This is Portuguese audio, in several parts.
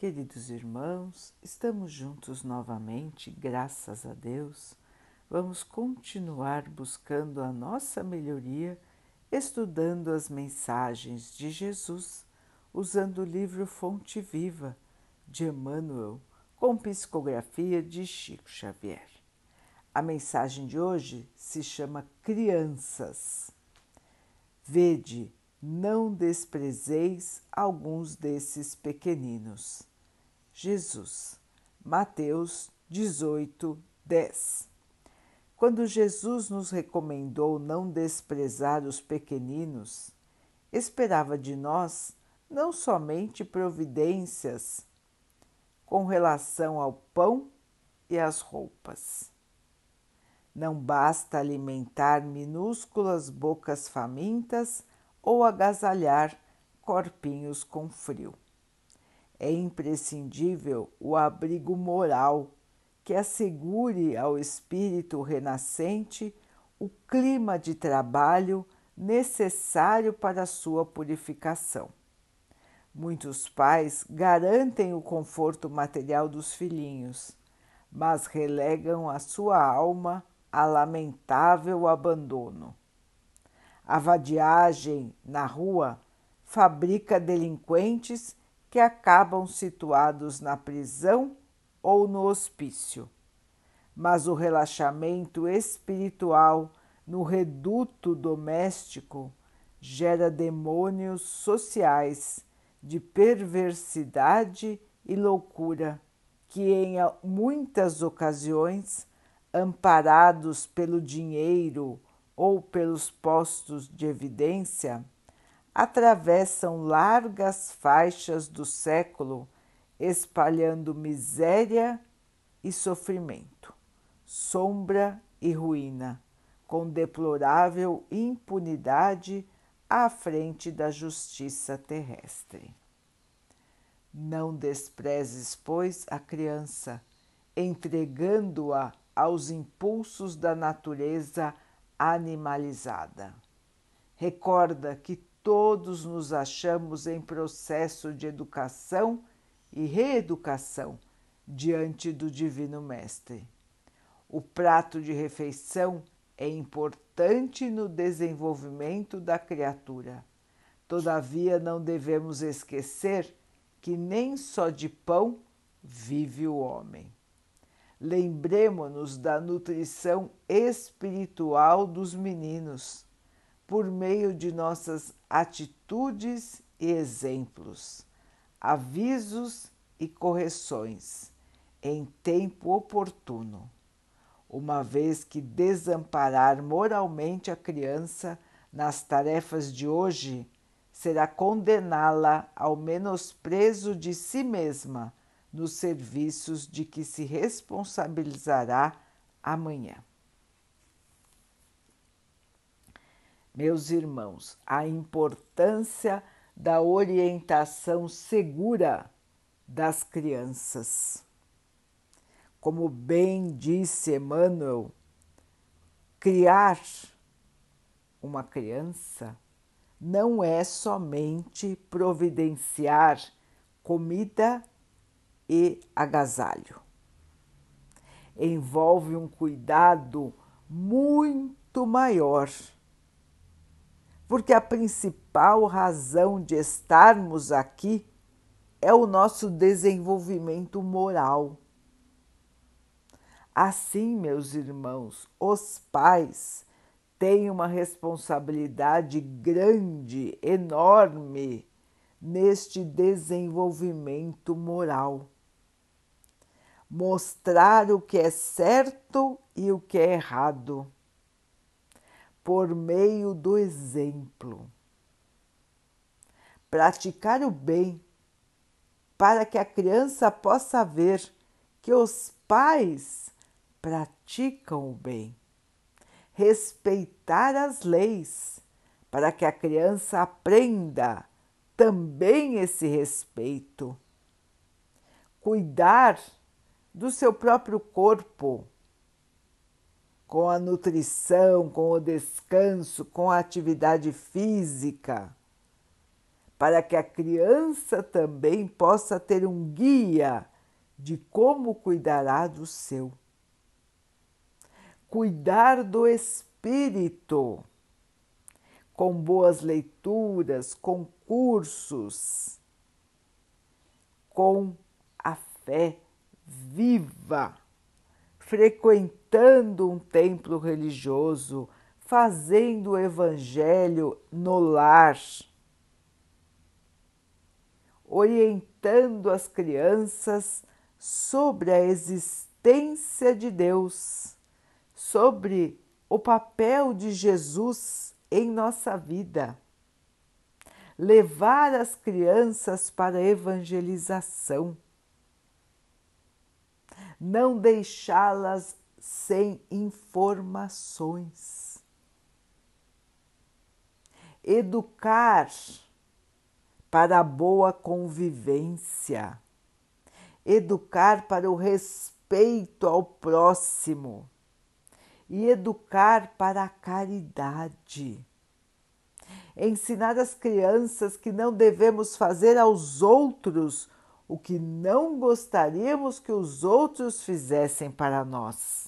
Queridos irmãos, estamos juntos novamente, graças a Deus. Vamos continuar buscando a nossa melhoria, estudando as mensagens de Jesus, usando o livro Fonte Viva de Emmanuel, com psicografia de Chico Xavier. A mensagem de hoje se chama Crianças. Vede, não desprezeis alguns desses pequeninos Jesus. Mateus 18, 10. Quando Jesus nos recomendou não desprezar os pequeninos, esperava de nós não somente providências com relação ao pão e às roupas. Não basta alimentar minúsculas bocas famintas ou agasalhar corpinhos com frio é imprescindível o abrigo moral que assegure ao espírito renascente o clima de trabalho necessário para sua purificação. Muitos pais garantem o conforto material dos filhinhos, mas relegam a sua alma a lamentável abandono. A vadiagem na rua fabrica delinquentes que acabam situados na prisão ou no hospício. Mas o relaxamento espiritual no reduto doméstico gera demônios sociais de perversidade e loucura que, em muitas ocasiões, amparados pelo dinheiro ou pelos postos de evidência, atravessam largas faixas do século, espalhando miséria e sofrimento, sombra e ruína, com deplorável impunidade à frente da justiça terrestre. Não desprezes, pois, a criança, entregando-a aos impulsos da natureza animalizada. Recorda que todos nos achamos em processo de educação e reeducação diante do Divino Mestre. O prato de refeição é importante no desenvolvimento da criatura. Todavia, não devemos esquecer que nem só de pão vive o homem. Lembremos-nos da nutrição espiritual dos meninos por meio de nossas atitudes e exemplos, avisos e correções em tempo oportuno, uma vez que desamparar moralmente a criança nas tarefas de hoje será condená-la ao menosprezo de si mesma nos serviços de que se responsabilizará amanhã. Meus irmãos, a importância da orientação segura das crianças. Como bem disse Emmanuel, criar uma criança não é somente providenciar comida e agasalho. Envolve um cuidado muito maior porque a principal razão de estarmos aqui é o nosso desenvolvimento moral. Assim, meus irmãos, os pais têm uma responsabilidade grande, enorme neste desenvolvimento moral. Mostrar o que é certo e o que é errado por meio do exemplo. Praticar o bem para que a criança possa ver que os pais praticam o bem. Respeitar as leis para que a criança aprenda também esse respeito. Cuidar do seu próprio corpo com a nutrição, com o descanso, com a atividade física, para que a criança também possa ter um guia de como cuidará do seu. Cuidar do espírito, com boas leituras, com cursos, com a fé viva, frequentando um templo religioso, fazendo o evangelho no lar orientando as crianças sobre a existência de Deus, sobre o papel de Jesus em nossa vida. Levar as crianças para a evangelização. Não deixá-las sem informações. Educar para a boa convivência, educar para o respeito ao próximo e educar para a caridade. Ensinar as crianças que não devemos fazer aos outros o que não gostaríamos que os outros fizessem para nós.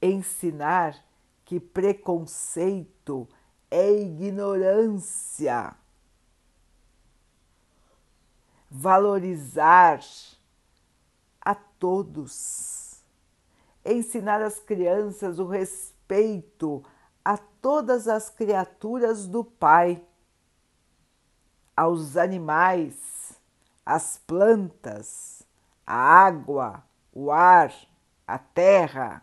Ensinar que preconceito é ignorância. Valorizar a todos, ensinar às crianças o respeito a todas as criaturas do Pai, aos animais, às plantas, a água, o ar, a terra.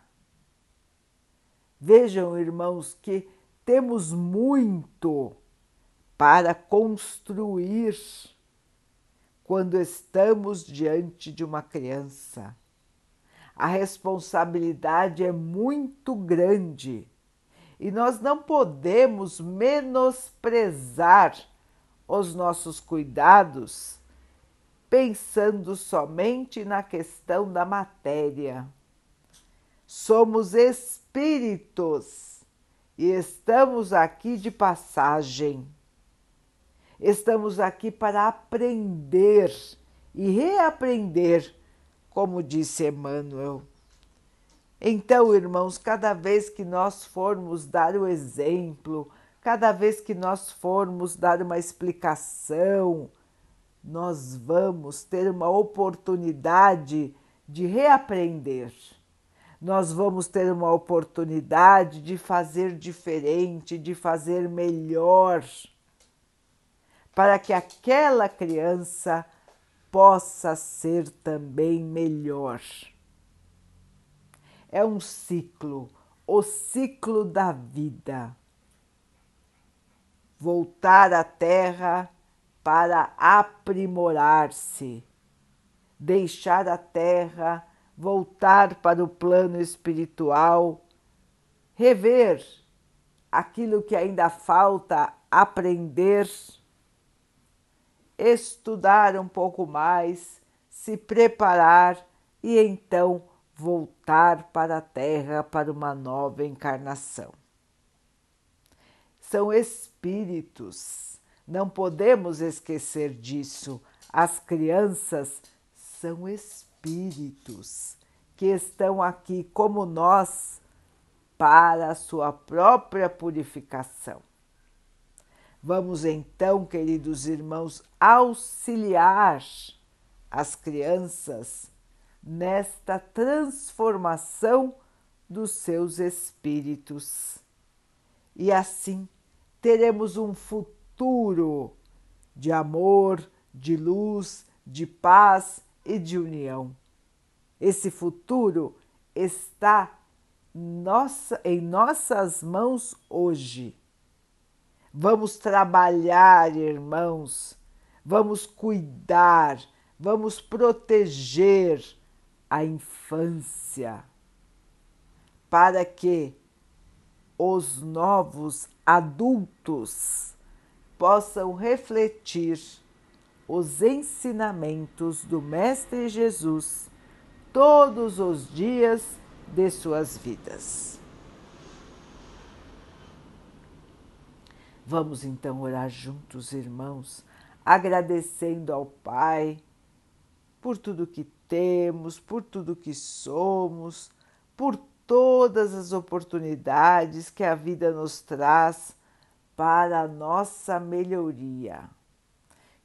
Vejam, irmãos, que temos muito para construir quando estamos diante de uma criança. A responsabilidade é muito grande e nós não podemos menosprezar os nossos cuidados pensando somente na questão da matéria. Somos espíritos e estamos aqui de passagem. Estamos aqui para aprender e reaprender, como disse Emmanuel. Então, irmãos, cada vez que nós formos dar o exemplo, cada vez que nós formos dar uma explicação, nós vamos ter uma oportunidade de reaprender nós vamos ter uma oportunidade de fazer diferente, de fazer melhor, para que aquela criança possa ser também melhor. É um ciclo, o ciclo da vida. Voltar à Terra para aprimorar-se, deixar a Terra voltar para o plano espiritual, rever aquilo que ainda falta aprender, estudar um pouco mais, se preparar e então voltar para a Terra para uma nova encarnação. São espíritos, não podemos esquecer disso. As crianças são espíritos que estão aqui como nós para a sua própria purificação. Vamos então, queridos irmãos, auxiliar as crianças nesta transformação dos seus espíritos. E assim teremos um futuro de amor, de luz, de paz e de união. Esse futuro está nossa, em nossas mãos hoje. Vamos trabalhar, irmãos, vamos cuidar, vamos proteger a infância para que os novos adultos possam refletir os ensinamentos do Mestre Jesus todos os dias de suas vidas. Vamos então orar juntos, irmãos, agradecendo ao Pai por tudo que temos, por tudo que somos, por todas as oportunidades que a vida nos traz para a nossa melhoria,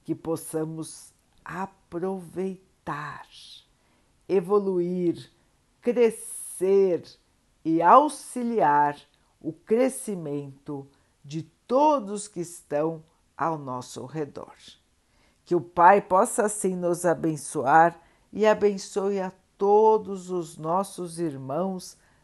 que possamos aproveitar, evoluir, crescer e auxiliar o crescimento de todos que estão ao nosso redor. Que o Pai possa assim nos abençoar e abençoe a todos os nossos irmãos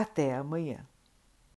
Até amanhã.